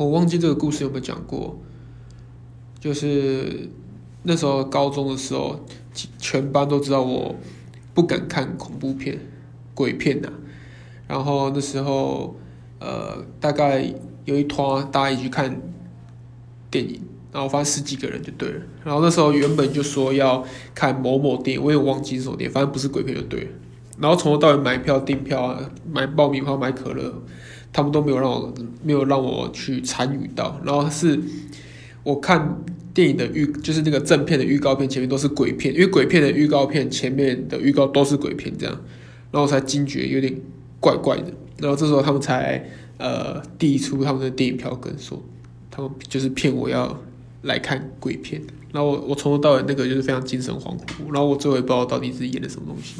我忘记这个故事有没有讲过，就是那时候高中的时候，全班都知道我不敢看恐怖片、鬼片呐。然后那时候，呃，大概有一团大家一起去看电影，然后发现十几个人就对了。然后那时候原本就说要看某某电影，我也忘记是什么电影，反正不是鬼片就对了。然后从头到尾买票、订票啊、买爆米花、买可乐。他们都没有让我没有让我去参与到，然后是我看电影的预就是那个正片的预告片前面都是鬼片，因为鬼片的预告片前面的预告都是鬼片这样，然后我才惊觉有点怪怪的，然后这时候他们才呃递出他们的电影票根说他们就是骗我要来看鬼片，然后我我从头到尾那个就是非常精神恍惚，然后我最后也不知道到底是演的什么东西。